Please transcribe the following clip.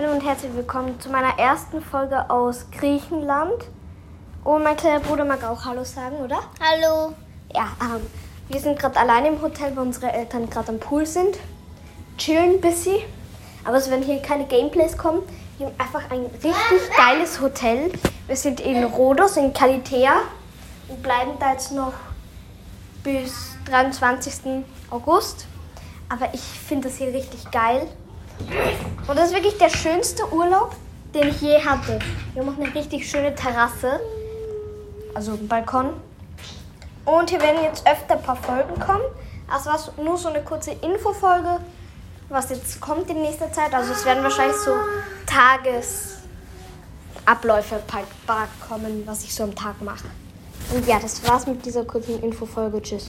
Hallo und herzlich willkommen zu meiner ersten Folge aus Griechenland. Und mein kleiner Bruder mag auch Hallo sagen, oder? Hallo. Ja, ähm, wir sind gerade alleine im Hotel, weil unsere Eltern gerade am Pool sind. Chillen ein bisschen. Aber es werden hier keine Gameplays kommen. Wir haben einfach ein richtig geiles Hotel. Wir sind in Rhodos, in Kalitea und bleiben da jetzt noch bis 23. August. Aber ich finde das hier richtig geil. Und das ist wirklich der schönste Urlaub, den ich je hatte. Wir haben auch eine richtig schöne Terrasse. Also einen Balkon. Und hier werden jetzt öfter ein paar Folgen kommen. Also war nur so eine kurze Infofolge, was jetzt kommt in nächster Zeit. Also es werden wahrscheinlich so Tagesabläufe kommen, was ich so am Tag mache. Und ja, das war's mit dieser kurzen Infofolge. Tschüss.